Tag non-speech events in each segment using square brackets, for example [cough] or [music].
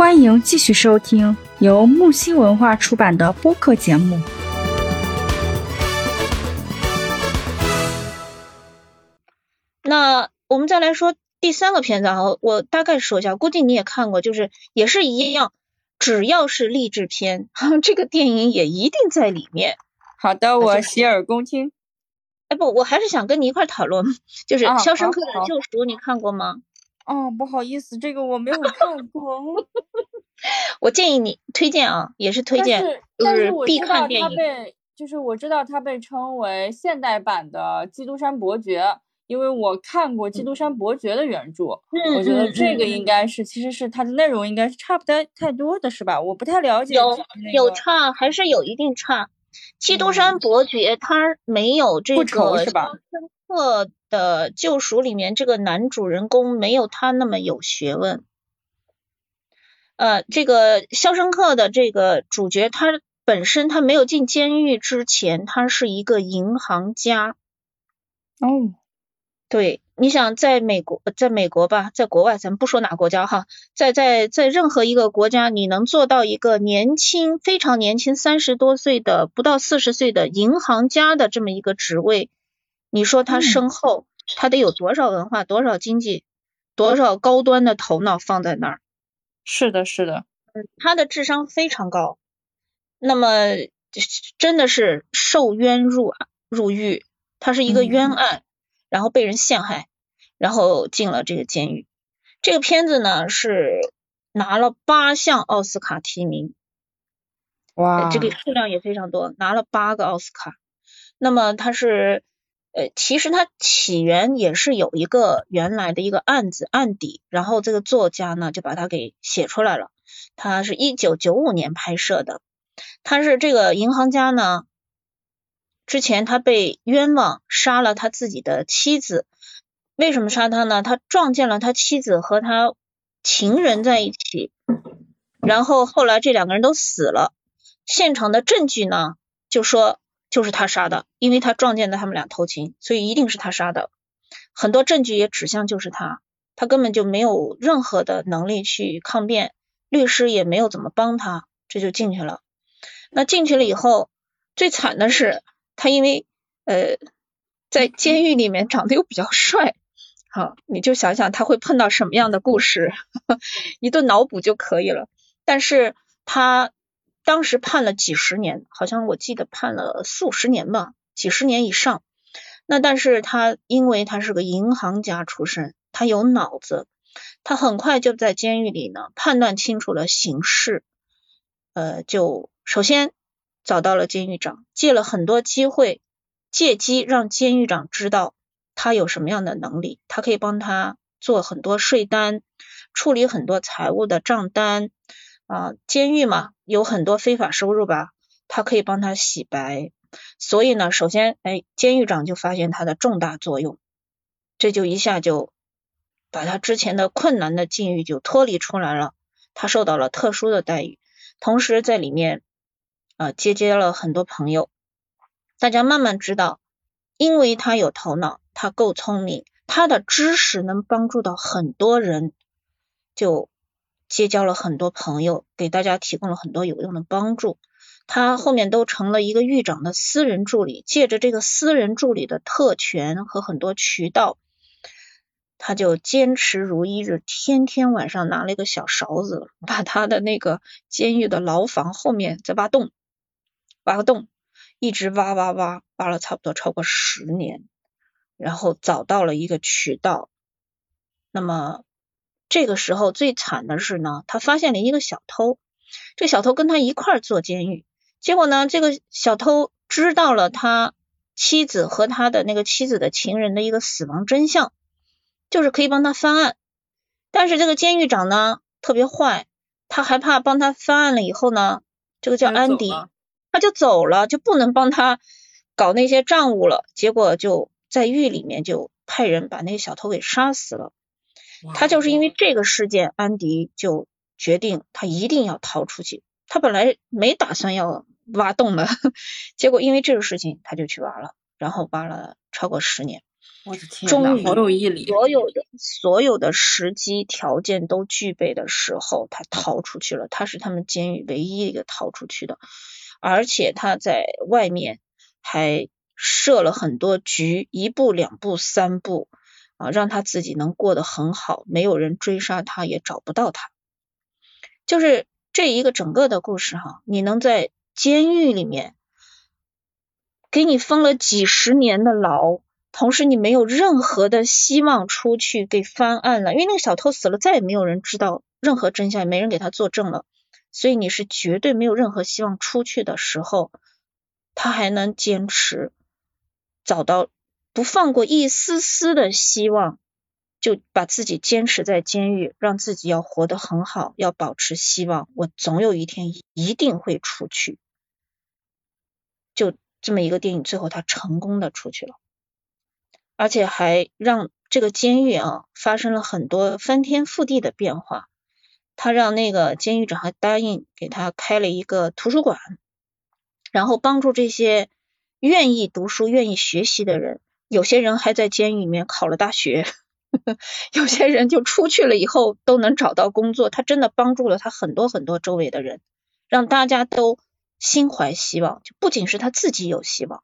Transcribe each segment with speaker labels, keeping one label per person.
Speaker 1: 欢迎继续收听由木星文化出版的播客节目。
Speaker 2: 那我们再来说第三个片子啊，我大概说一下，估计你也看过，就是也是一样，只要是励志片，[laughs] 这个电影也一定在里面。
Speaker 3: 好的，我洗耳恭听。
Speaker 2: 哎不，我还是想跟你一块讨论，就是
Speaker 3: 啊《
Speaker 2: 肖申克的救赎》，你看过吗？
Speaker 3: 哦，不好意思，这个我没有看过。[laughs]
Speaker 2: 我建议你推荐啊，也是推荐，
Speaker 3: 但是
Speaker 2: 就
Speaker 3: 但是我
Speaker 2: 必看电影。
Speaker 3: 被，就是我知道它被称为现代版的《基督山伯爵》，因为我看过《基督山伯爵》的原著，
Speaker 2: 嗯
Speaker 3: 我觉得
Speaker 2: 嗯
Speaker 3: 这个
Speaker 2: 嗯
Speaker 3: 应该是，其实是它的内容应该是差不太太多的，是吧？我不太了解
Speaker 2: 有有差，还是有一定差。基督山伯爵它没有这
Speaker 3: 不
Speaker 2: 个《
Speaker 3: 愁是吧
Speaker 2: 克的救赎》里面这个男主人公没有他那么有学问。呃，这个《肖申克的这个主角，他本身他没有进监狱之前，他是一个银行家。
Speaker 3: 哦，
Speaker 2: 对，你想在美国，在美国吧，在国外，咱不说哪国家哈，在在在任何一个国家，你能做到一个年轻、非常年轻，三十多岁的不到四十岁的银行家的这么一个职位，你说他
Speaker 3: 嗯。
Speaker 2: 身后他得有多少文化、多少经济、多少高端的头脑放在那儿？
Speaker 3: 是的，是的，
Speaker 2: 他的智商非常高，那么真的是受冤入入狱，他是一个冤
Speaker 3: 嗯。
Speaker 2: 案，然后被人陷害，然后进了这个监狱。这个片子呢是拿了八项奥斯卡提名，
Speaker 3: 哇，
Speaker 2: 这个数量也非常多，拿了八个奥斯卡。那么他是，呃，其实它起源也是有一个原来的一个案子案底，然后这个作家呢就把它给写出来了。他是一九九五年拍摄的，他是这个银行家呢，之前他被冤枉杀了他自己的妻子，为什么杀他呢？他撞见了他妻子和他情人在一起，然后后来这两个人都死了。现场的证据呢，就说就是他杀的，因为他撞见的他们俩偷情，所以一定是他杀的。很多证据也指向就是他，他根本就没有任何的能力去抗辩，律师也没有怎么帮他，这就进去了。那进去了以后，最惨的是他因为呃在监狱里面长得又比较帅，好，你就想想他会碰到什么样的故事，[laughs] 一顿脑补就可以了。但是他当时判了几十年，好像我记得判了四五十年吧，几十年以上。那但是他因为他是个银行家出身，他有脑子，他很快就在监狱里呢判断清楚了形势，呃，就首先找到了监狱长，借了很多机会，借机让监狱长知道他有什么样的能力，他可以帮他做很多税单，处理很多财务的账单啊，监狱嘛有很多非法收入吧，他可以帮他洗白。所以呢，首先，哎，监狱长就发现他的重大作用，这就一下就把他之前的困难的境遇就脱离出来了，他受到了特殊的待遇，同时在里面啊、结交了很多朋友，大家慢慢知道，因为他有头脑，他够聪明，他的知识能帮助到很多人，就结交了很多朋友，给大家提供了很多有用的帮助。他后面都成了一个狱长的私人助理，借着这个私人助理的特权和很多渠道，他就坚持如一日，天天晚上拿了一个小勺子，把他的那个监狱的牢房后面再挖洞，挖个洞，一直挖挖挖，挖了差不多超过十年，然后找到了一个渠道。那么这个时候最惨的是呢，他发现了一个小偷，这小偷跟他一块儿坐监狱。结果呢，这个小偷知道了他妻子和他的那个妻子的情人的一个死亡真相，就是可以帮他翻案。但是这个监狱长呢特别坏，他害怕帮他翻案了以后呢，这个叫安迪，
Speaker 3: 他就走了
Speaker 2: 他就走了，就不能帮他搞那些账务了。结果就在狱里面就派人把那个小偷给杀死了。他就是因为这个事件，安迪就决定他一定要逃出去。他本来没打算要挖洞的，[laughs] 结果因为这个事情，他就去挖了，然后挖了超过十年。
Speaker 3: 我的天
Speaker 2: 终于
Speaker 3: 好有毅力。
Speaker 2: 所有的所有的时机条件都具备的时候，他逃出去了。他是他们监狱唯一一个逃出去的，而且他在外面还设了很多局，一步两步三步啊，让他自己能过得很好，没有人追杀他，也找不到他。就是这一个整个的故事哈，你能在监狱里面给你封了几十年的牢。同时，你没有任何的希望出去给翻案了，因为那个小偷死了，再也没有人知道任何真相，也没人给他作证了，所以你是绝对没有任何希望出去的时候，他还能坚持找到不放过一丝丝的希望，就把自己坚持在监狱，让自己要活得很好，要保持希望，我总有一天一定会出去。就这么一个电影，最后他成功的出去了。而且还让这个监狱啊发生了很多翻天覆地的变化。他让那个监狱长还答应给他开了一个图书馆，然后帮助这些愿意读书、愿意学习的人。有些人还在监狱里面考了大学，[laughs] 有些人就出去了以后都能找到工作。他真的帮助了他很多很多周围的人，让大家都心怀希望。就不仅是他自己有希望，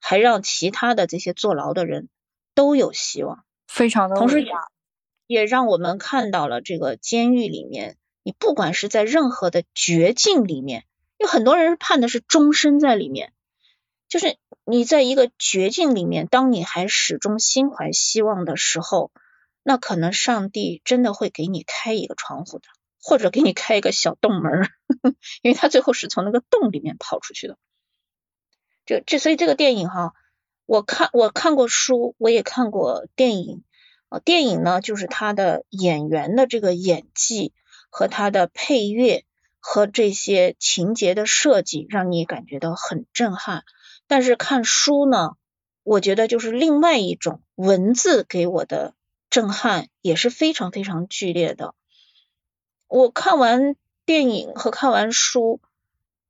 Speaker 2: 还让其他的这些坐牢的人。都有希望，
Speaker 3: 非常的
Speaker 2: 同时也让我们看到了这个监狱里面，你不管是在任何的绝境里面，有很多人判的是终身在里面，就是你在一个绝境里面，当你还始终心怀希望的时候，那可能上帝真的会给你开一个窗户的，或者给你开一个小洞门，呵 [laughs] 呵因为他最后是从那个洞里面跑出去的。这这所以这个电影哈。我看我看过书，我也看过电影。啊，电影呢，就是他的演员的这个演技和他的配乐和这些情节的设计，让你感觉到很震撼。但是看书呢，我觉得就是另外一种文字给我的震撼也是非常非常剧烈的。我看完电影和看完书，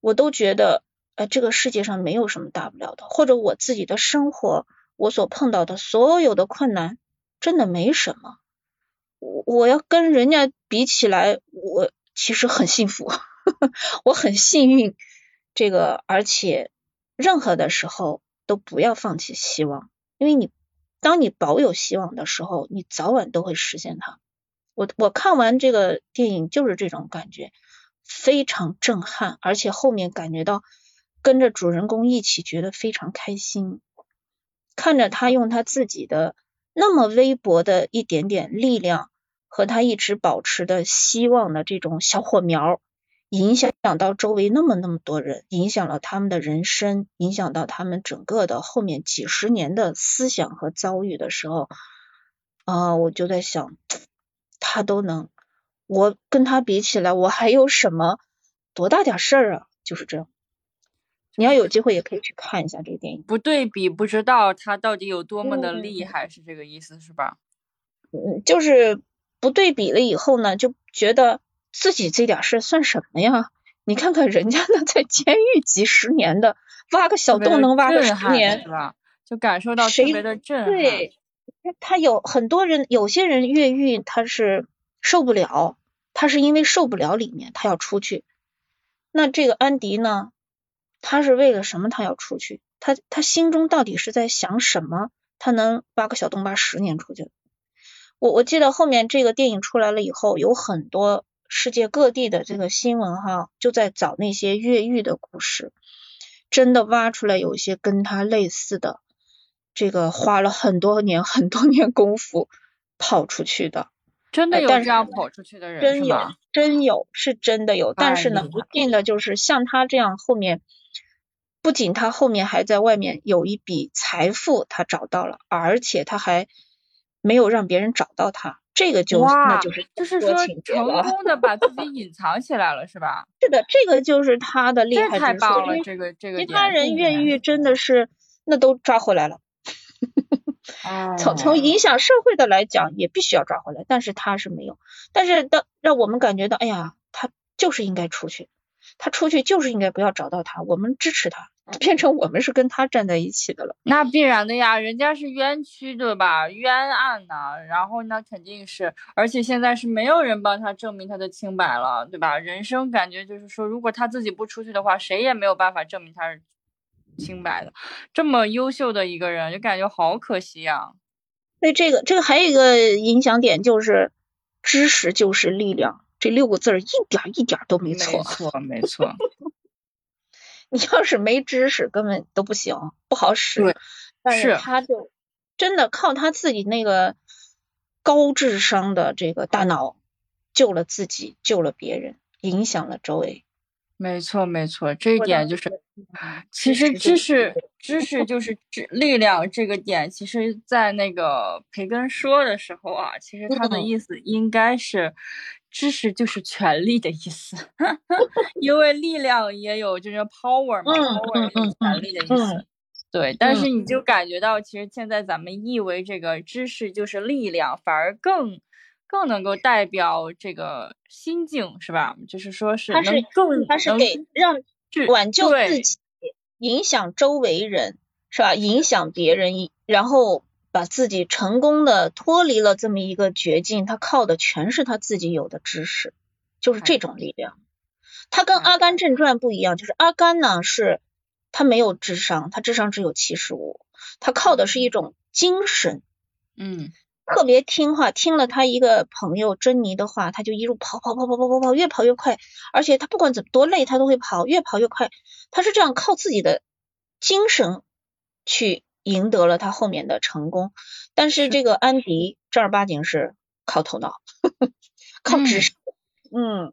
Speaker 2: 我都觉得。呃，这个世界上没有什么大不了的，或者我自己的生活，我所碰到的所有的困难，真的没什么。我我要跟人家比起来，我其实很幸福，[laughs] 我很幸运。这个，而且任何的时候都不要放弃希望，因为你当你保有希望的时候，你早晚都会实现它。我我看完这个电影就是这种感觉，非常震撼，而且后面感觉到。跟着主人公一起，觉得非常开心。看着他用他自己的那么微薄的一点点力量，和他一直保持的希望的这种小火苗，影响到周围那么那么多人，影响了他们的人生，影响到他们整个的后面几十年的思想和遭遇的时候，啊，我就在想，他都能，我跟他比起来，我还有什么多大点事儿啊？就是这样。你要有机会也可以去看一下这个电影。
Speaker 3: 不对比不知道他到底有多么的厉害，是这个意思是吧？
Speaker 2: 嗯，就是不对比了以后呢，就觉得自己这点事算什么呀？你看看人家那在监狱几十年的，挖个小洞能挖个十年，
Speaker 3: 是吧？就感受到特别的震撼。
Speaker 2: 对，他有很多人，有些人越狱他是受不了，他是因为受不了里面，他要出去。那这个安迪呢？他是为了什么？他要出去？他他心中到底是在想什么？他能挖个小洞挖十年出去？我我记得后面这个电影出来了以后，有很多世界各地的这个新闻哈，就在找那些越狱的故事，真的挖出来有一些跟他类似的，这个花了很多年很多年功夫跑出去的，
Speaker 3: 真的有这样跑出去的人
Speaker 2: 真有，真有，是真的有。但是呢，不幸的就是像他这样后面。不仅他后面还在外面有一笔财富，他找到了，而且他还没有让别人找到他，这个就那就是
Speaker 3: 就是说成功的把自己隐藏起来了，是吧？
Speaker 2: 是的，这个就是他的厉害之处。
Speaker 3: 太棒了，这个这个。
Speaker 2: 其他人越狱真的是那都抓回来了，[laughs] 从从影响社会的来讲也必须要抓回来，但是他是没有，但是当让我们感觉到，哎呀，他就是应该出去，他出去就是应该不要找到他，我们支持他。变成我们是跟他站在一起的了。
Speaker 3: 那必然的呀，人家是冤屈对吧？冤案呐，然后那肯定是，而且现在是没有人帮他证明他的清白了，对吧？人生感觉就是说，如果他自己不出去的话，谁也没有办法证明他是清白的。这么优秀的一个人，就感觉好可惜呀。
Speaker 2: 所以这个这个还有一个影响点就是，知识就是力量，这六个字儿一点一点都没错。
Speaker 3: 没错，没错。
Speaker 2: 你要是没知识，根本都不行，不好使。
Speaker 3: 对，
Speaker 2: 但是他就真的靠他自己那个高智商的这个大脑，救了自己，救了别人，影响了周围。
Speaker 3: 没错，没错，这一点就是，[laughs] 其实知识，知识就是知力量这个点，其实，在那个培根说的时候啊，其实他的意思应该是。知识就是权力的意思，[laughs] 因为力量也有就是 power 嘛，power 就是权力的意思。对，但是你就感觉到，其实现在咱们译为这个知识就是力量，反而更更能够代表这个心境，是吧？就是说是能更，
Speaker 2: 它是给让挽救自己，影响周围人，是吧？影响别人，然后。把自己成功的脱离了这么一个绝境，他靠的全是他自己有的知识，就是这种力量。他跟《阿甘正传》不一样，就是阿甘呢是他没有智商，他智商只有七十五，他靠的是一种精神，
Speaker 3: 嗯，
Speaker 2: 特别听话，听了他一个朋友珍妮的话，他就一路跑跑跑跑跑跑跑，越跑越快，而且他不管怎么多累，他都会跑，越跑越快。他是这样靠自己的精神去。赢得了他后面的成功，但是这个安迪正儿八经是靠头脑，[laughs] 靠智商，嗯，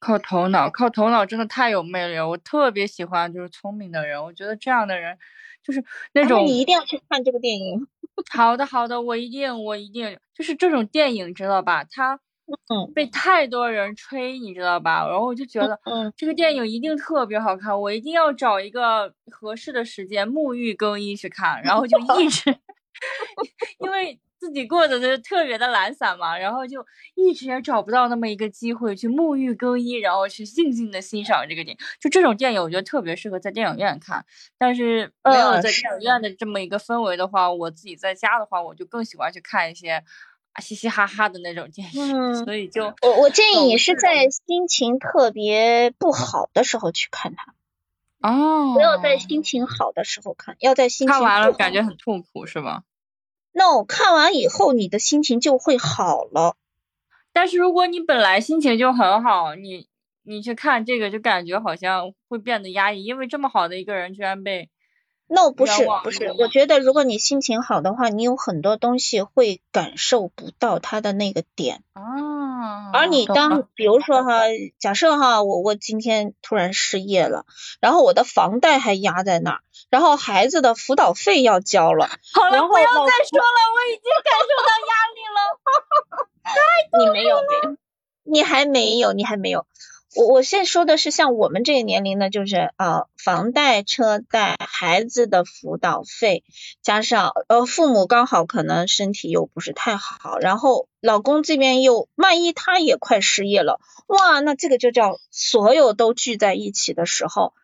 Speaker 3: 靠头脑，靠头脑真的太有魅力了。我特别喜欢就是聪明的人，我觉得这样的人就是那种
Speaker 2: 你一定要去看这个电影。
Speaker 3: 好的，好的，我一定，我一定，就是这种电影知道吧？他。
Speaker 2: 嗯，
Speaker 3: 被太多人吹，你知道吧？然后我就觉得，
Speaker 2: 嗯，
Speaker 3: 这个电影一定特别好看，我一定要找一个合适的时间沐浴更衣去看。然后就一直，[laughs] 因为自己过得就特别的懒散嘛，然后就一直也找不到那么一个机会去沐浴更衣，然后去静静的欣赏这个电影。就这种电影，我觉得特别适合在电影院看。但是没有在电影院的这么一个氛围的话，我自己在家的话，我就更喜欢去看一些。嘻嘻哈哈的那种电影，[laughs] 所以就
Speaker 2: 我我建议你是在心情特别不好的时候去看它，
Speaker 3: 哦，
Speaker 2: 不要在心情好的时候看，要在心情
Speaker 3: 看完了感觉很痛苦是吧
Speaker 2: ？No，看完以后你的心情就会好了。
Speaker 3: 但是如果你本来心情就很好，你你去看这个就感觉好像会变得压抑，因为这么好的一个人居然被。
Speaker 2: No 不是不是，我觉得如果你心情好的话，你有很多东西会感受不到他的那个点
Speaker 3: 啊。
Speaker 2: 而你当比如说哈，假设哈，我我今天突然失业了，然后我的房贷还压在那儿，然后孩子的辅导费要交了，[laughs]
Speaker 3: 好了，不要再说了，我已经感受到压力了。[laughs]
Speaker 2: 你没有，你还没有，你还没有。我我现在说的是像我们这个年龄呢，就是啊，房贷、车贷、孩子的辅导费，加上呃父母刚好可能身体又不是太好，然后老公这边又万一他也快失业了，哇，那这个就叫所有都聚在一起的时候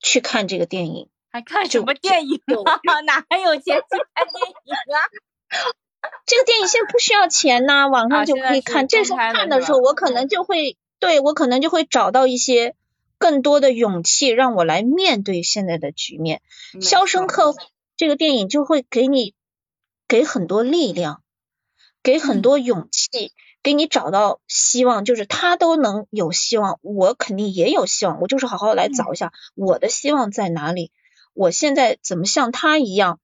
Speaker 2: 去看这个电影，
Speaker 3: 还看什么电影啊？[laughs] 哪还有钱去看电影啊？[laughs]
Speaker 2: 这个电影现在不需要钱呐，网上就可以看。这时候看的时候，我可能就会。对我可能就会找到一些更多的勇气，让我来面对现在的局面。《肖申克》这个电影就会给你给很多力量，给很多勇气，给你找到希望。就是他都能有希望，我肯定也有希望。我就是好好来找一下我的希望在哪里。我现在怎么像他一样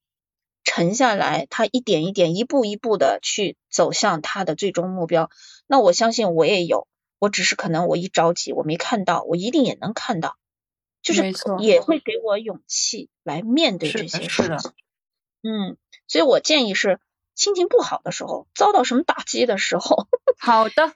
Speaker 2: 沉下来？他一点一点、一步一步的去走向他的最终目标。那我相信我也有。我只是可能我一着急我没看到，我一定也能看到，就是也会给我勇气来面对这些
Speaker 3: 事情。
Speaker 2: 嗯，所以我建议是心情不好的时候，遭到什么打击的时候，[laughs]
Speaker 3: 好的，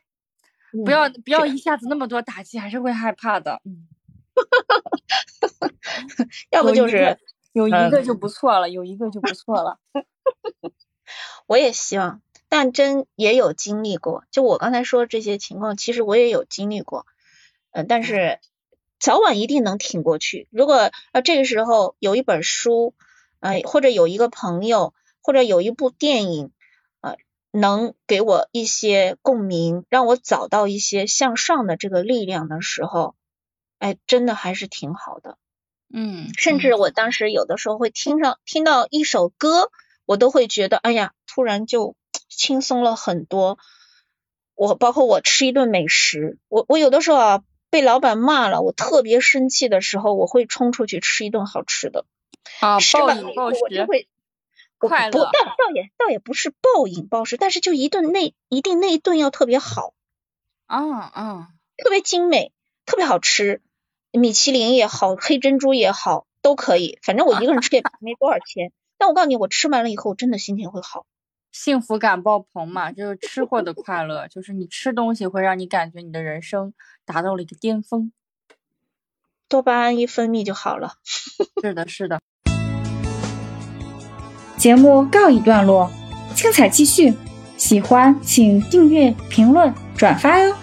Speaker 3: 不要不要一下子那么多打击，还是会害怕的。嗯，[laughs]
Speaker 2: 要不就是
Speaker 3: 有一个就不错了，有一个就不错了。[laughs]
Speaker 2: 我也希望。但真也有经历过，就我刚才说这些情况，其实我也有经历过，嗯，但是早晚一定能挺过去。如果呃这个时候有一本书，呃或者有一个朋友，或者有一部电影啊，能给我一些共鸣，让我找到一些向上的这个力量的时候，哎，真的还是挺好的。
Speaker 3: 嗯，
Speaker 2: 甚至我当时有的时候会听上听到一首歌，我都会觉得，哎呀，突然就轻松了很多。我包括我吃一顿美食，我我有的时候啊被老板骂了，我特别生气的时候，我会冲出去吃一顿好吃的。
Speaker 3: 啊，暴饮
Speaker 2: 暴
Speaker 3: 食，
Speaker 2: 我就会
Speaker 3: 快乐。
Speaker 2: 倒倒也倒也不是暴饮暴食，但是就一顿那一定那一顿要特别好。
Speaker 3: 啊啊，
Speaker 2: 特别精美，特别好吃。米其林也好，黑珍珠也好，都可以。反正我一个人吃也没多少钱。但我告诉你，我吃完了以后，真的心情会好，
Speaker 3: 幸福感爆棚嘛，就是吃货的快乐，就是你吃东西会让你感觉你的人生达到了一个巅峰，
Speaker 2: 多巴胺一分泌就好了。[laughs]
Speaker 3: 是的，是的。
Speaker 1: 节目告一段落，精彩继续。喜欢请订阅、评论、转发哟。